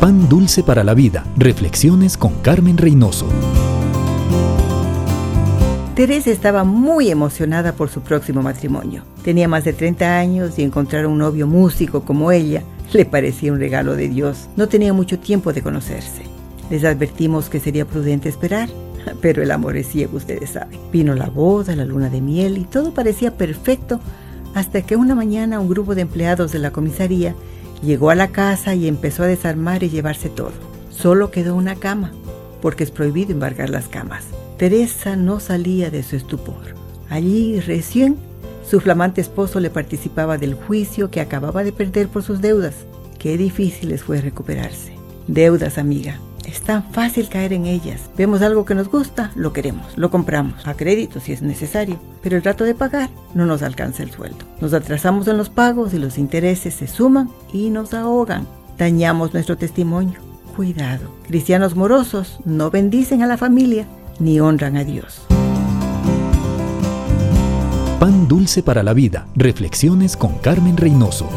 Pan Dulce para la Vida. Reflexiones con Carmen Reynoso. Teresa estaba muy emocionada por su próximo matrimonio. Tenía más de 30 años y encontrar un novio músico como ella le parecía un regalo de Dios. No tenía mucho tiempo de conocerse. Les advertimos que sería prudente esperar, pero el amor es ciego, ustedes saben. Vino la boda, la luna de miel y todo parecía perfecto hasta que una mañana un grupo de empleados de la comisaría Llegó a la casa y empezó a desarmar y llevarse todo. Solo quedó una cama, porque es prohibido embargar las camas. Teresa no salía de su estupor. Allí recién su flamante esposo le participaba del juicio que acababa de perder por sus deudas. Qué difícil les fue recuperarse. Deudas, amiga. Es tan fácil caer en ellas. Vemos algo que nos gusta, lo queremos, lo compramos, a crédito si es necesario, pero el rato de pagar no nos alcanza el sueldo. Nos atrasamos en los pagos y los intereses se suman y nos ahogan. Dañamos nuestro testimonio. Cuidado, cristianos morosos no bendicen a la familia ni honran a Dios. Pan dulce para la vida. Reflexiones con Carmen Reynoso.